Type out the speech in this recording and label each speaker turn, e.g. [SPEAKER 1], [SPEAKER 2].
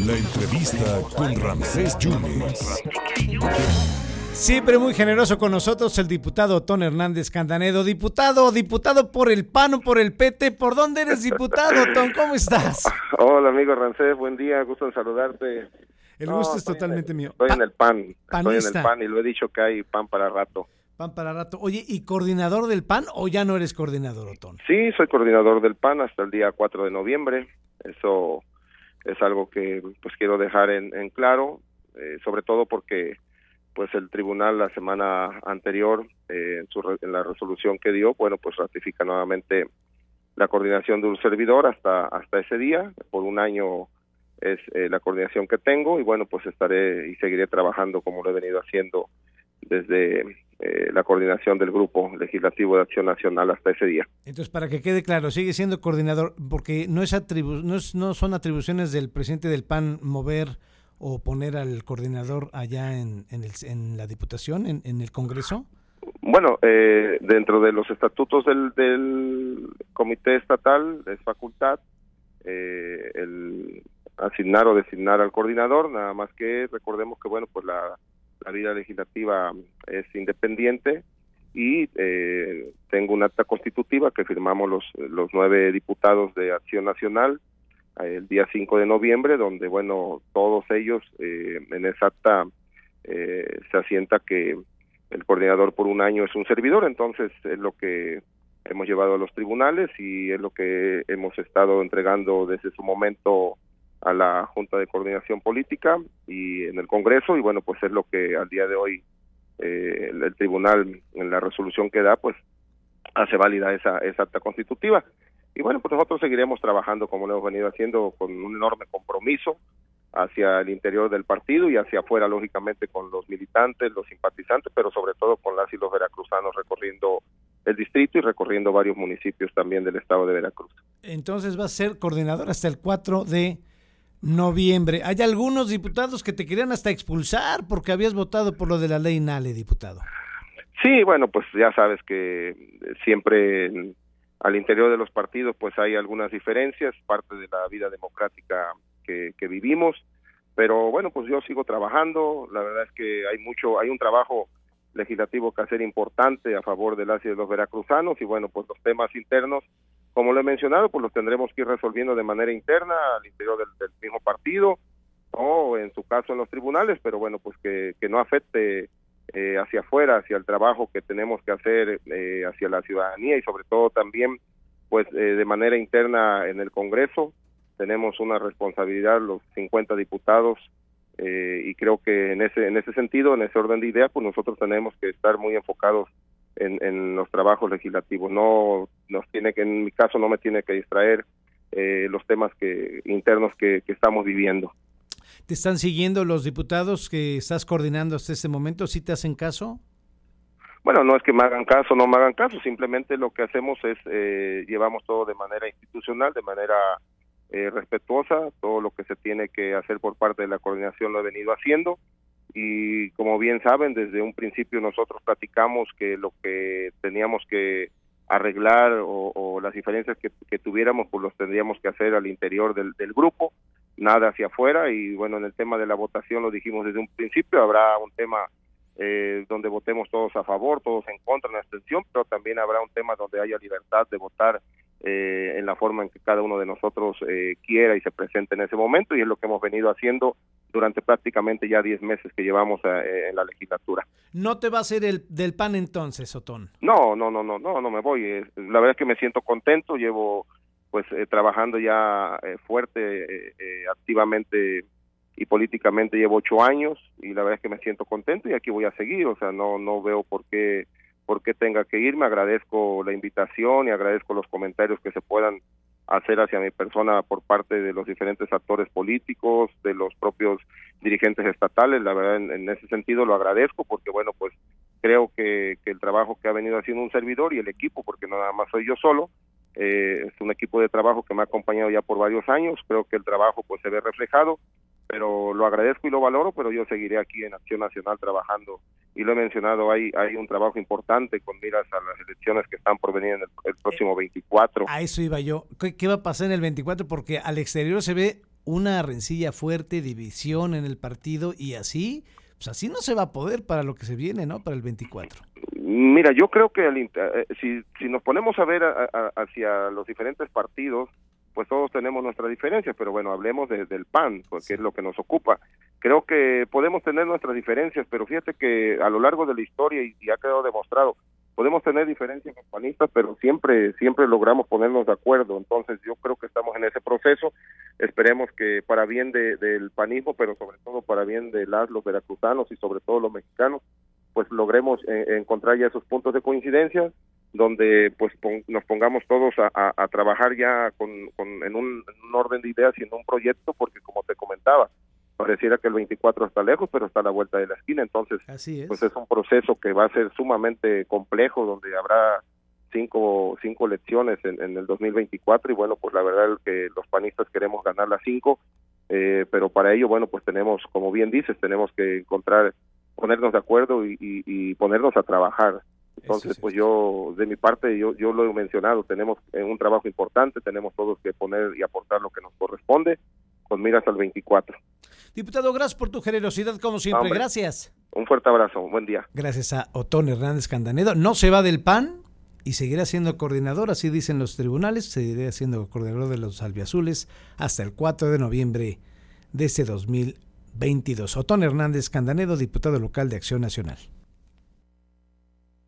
[SPEAKER 1] La entrevista con Ramsés Yunes.
[SPEAKER 2] Siempre muy generoso con nosotros el diputado Otón Hernández Candanedo. Diputado, diputado por el PAN o por el PT. ¿Por dónde eres diputado, Otón? ¿Cómo estás?
[SPEAKER 3] Hola, amigo Rancés. Buen día. Gusto en saludarte.
[SPEAKER 2] El gusto es totalmente mío.
[SPEAKER 3] Estoy en el PAN. Estoy en el PAN y lo he dicho que hay PAN para rato.
[SPEAKER 2] PAN para rato. Oye, ¿y coordinador del PAN o ya no eres coordinador, Otón?
[SPEAKER 3] Sí, soy coordinador del PAN hasta el día 4 de noviembre. Eso es algo que pues quiero dejar en, en claro, eh, sobre todo porque pues el tribunal la semana anterior eh, en, su, en la resolución que dio bueno pues ratifica nuevamente la coordinación de un servidor hasta hasta ese día por un año es eh, la coordinación que tengo y bueno pues estaré y seguiré trabajando como lo he venido haciendo desde eh, la coordinación del grupo legislativo de acción nacional hasta ese día
[SPEAKER 2] entonces para que quede claro sigue siendo coordinador porque no es atribu no, es, no son atribuciones del presidente del PAN mover o poner al coordinador allá en, en, el, en la Diputación, en, en, el Congreso?
[SPEAKER 3] Bueno, eh, dentro de los estatutos del, del, Comité Estatal es facultad eh, el asignar o designar al coordinador, nada más que recordemos que, bueno, pues la, la vida legislativa es independiente y eh, tengo un acta constitutiva que firmamos los, los nueve diputados de Acción Nacional, el día 5 de noviembre, donde, bueno, todos ellos eh, en esa acta eh, se asienta que el coordinador por un año es un servidor, entonces es lo que hemos llevado a los tribunales y es lo que hemos estado entregando desde su momento a la Junta de Coordinación Política y en el Congreso y bueno, pues es lo que al día de hoy eh, el, tribunal en la resolución que da pues hace válida esa, esa acta constitutiva. Y bueno, pues nosotros seguiremos trabajando como lo hemos venido haciendo con un enorme compromiso hacia el interior del partido y hacia afuera, lógicamente, con los militantes, los simpatizantes, pero sobre todo con las y los veracruzanos recorriendo el distrito y recorriendo varios municipios también del estado de Veracruz.
[SPEAKER 2] Entonces va a ser coordinador hasta el 4 de noviembre. Hay algunos diputados que te querían hasta expulsar porque habías votado por lo de la ley Nale, diputado.
[SPEAKER 3] Sí, bueno, pues ya sabes que siempre al interior de los partidos pues hay algunas diferencias, parte de la vida democrática que, que, vivimos, pero bueno, pues yo sigo trabajando, la verdad es que hay mucho, hay un trabajo legislativo que hacer importante a favor de las de los veracruzanos y bueno, pues los temas internos, como lo he mencionado, pues los tendremos que ir resolviendo de manera interna al interior del, mismo partido o en su caso en los tribunales, pero bueno, pues que, que no afecte eh, hacia afuera, hacia el trabajo que tenemos que hacer eh, hacia la ciudadanía y sobre todo también pues eh, de manera interna en el Congreso. Tenemos una responsabilidad los 50 diputados y creo que en ese en ese sentido, en ese orden de ideas, pues nosotros tenemos que estar muy enfocados en, en los trabajos legislativos. No nos tiene que, en mi caso, no me tiene que distraer los temas que internos que, que estamos viviendo.
[SPEAKER 2] ¿Te están siguiendo los diputados que estás coordinando hasta este momento? ¿Sí te hacen caso?
[SPEAKER 3] Bueno, no es que me hagan caso, no me hagan caso, simplemente lo que hacemos es eh, llevamos todo de manera institucional, de manera eh, respetuosa, todo lo que se tiene que hacer por parte de la coordinación lo he venido haciendo y como bien saben, desde un principio nosotros platicamos que lo que teníamos que arreglar o, o las diferencias que, tuviéramos, pues los tendríamos que hacer al interior del, del grupo nada hacia afuera. Y bueno, en el tema de la votación lo dijimos desde un principio, habrá un tema eh, donde votemos todos a favor, todos en contra, en abstención, pero también habrá un tema donde haya libertad de votar eh, en la forma en que cada uno de nosotros eh, quiera y se presente en ese momento y es lo que hemos venido haciendo durante prácticamente ya 10 meses que llevamos eh, en la legislatura.
[SPEAKER 2] ¿No te va a ser el del PAN entonces, Otón?
[SPEAKER 3] No, no, no, no, no, no me voy. La verdad es que me siento contento, llevo pues eh, trabajando ya eh, fuerte, eh, activamente y políticamente llevo ocho años y la verdad es que me siento contento y aquí voy a seguir, o sea, no no veo por qué por qué tenga que irme, agradezco la invitación y agradezco los comentarios que se puedan hacer hacia mi persona por parte de los diferentes actores políticos, de los propios dirigentes estatales, la verdad en, en ese sentido lo agradezco porque bueno, pues creo que, que el trabajo que ha venido haciendo un servidor y el equipo, porque no nada más soy yo solo, eh, es un equipo de trabajo que me ha acompañado ya por varios años, creo que el trabajo pues se ve reflejado pero lo agradezco y lo valoro, pero yo seguiré aquí en Acción Nacional trabajando y lo he mencionado, hay, hay un trabajo importante con miras a las elecciones que están por venir en el, próximo 24.
[SPEAKER 2] A eso iba yo. ¿Qué, ¿Qué, va a pasar en el 24? Porque al exterior se ve una rencilla fuerte, división en el partido y así, pues así no se va a poder para lo que se viene, ¿no? Para el 24.
[SPEAKER 3] Mira, yo creo que eh, si, si nos ponemos a ver hacia los diferentes partidos, pues todos tenemos nuestras diferencias, pero bueno, hablemos del PAN, porque es lo que nos ocupa. Creo que podemos tener nuestras diferencias, pero fíjate que a lo largo de la historia, y, ha quedado demostrado, podemos tener diferencias con panistas, pero siempre, siempre logramos ponernos de acuerdo. Entonces yo creo que estamos en ese proceso. Esperemos que para bien del panismo, pero sobre todo para bien de las, los veracruzanos y sobre todo los mexicanos, pues logremos eh, encontrar ya esos puntos de coincidencia donde pues nos pongamos todos a, trabajar ya con, en, un, orden de ideas y en un proyecto porque como te comentaba pareciera que el 24 está lejos pero está a la vuelta de la esquina. Entonces pues es un proceso que va a ser sumamente complejo donde habrá cinco cinco elecciones en, en el 2024 y bueno pues la verdad es que los panistas queremos ganar las cinco eh, pero para ello bueno pues tenemos como bien dices tenemos que encontrar ponernos de acuerdo y ponernos a trabajar entonces, pues yo, de mi parte, yo, yo lo he mencionado, tenemos un trabajo importante, tenemos todos que poner y aportar lo que nos corresponde, con miras al 24.
[SPEAKER 2] Diputado, gracias por tu generosidad, como siempre. gracias.
[SPEAKER 3] Un fuerte abrazo, un buen día.
[SPEAKER 2] Gracias a Otón Hernández Candanedo. No se va del PAN y seguirá siendo coordinador, así dicen los tribunales, seguirá siendo coordinador de los albiazules hasta el 4 de noviembre de este 2022. Otón Hernández Candanedo, diputado local de Acción Nacional.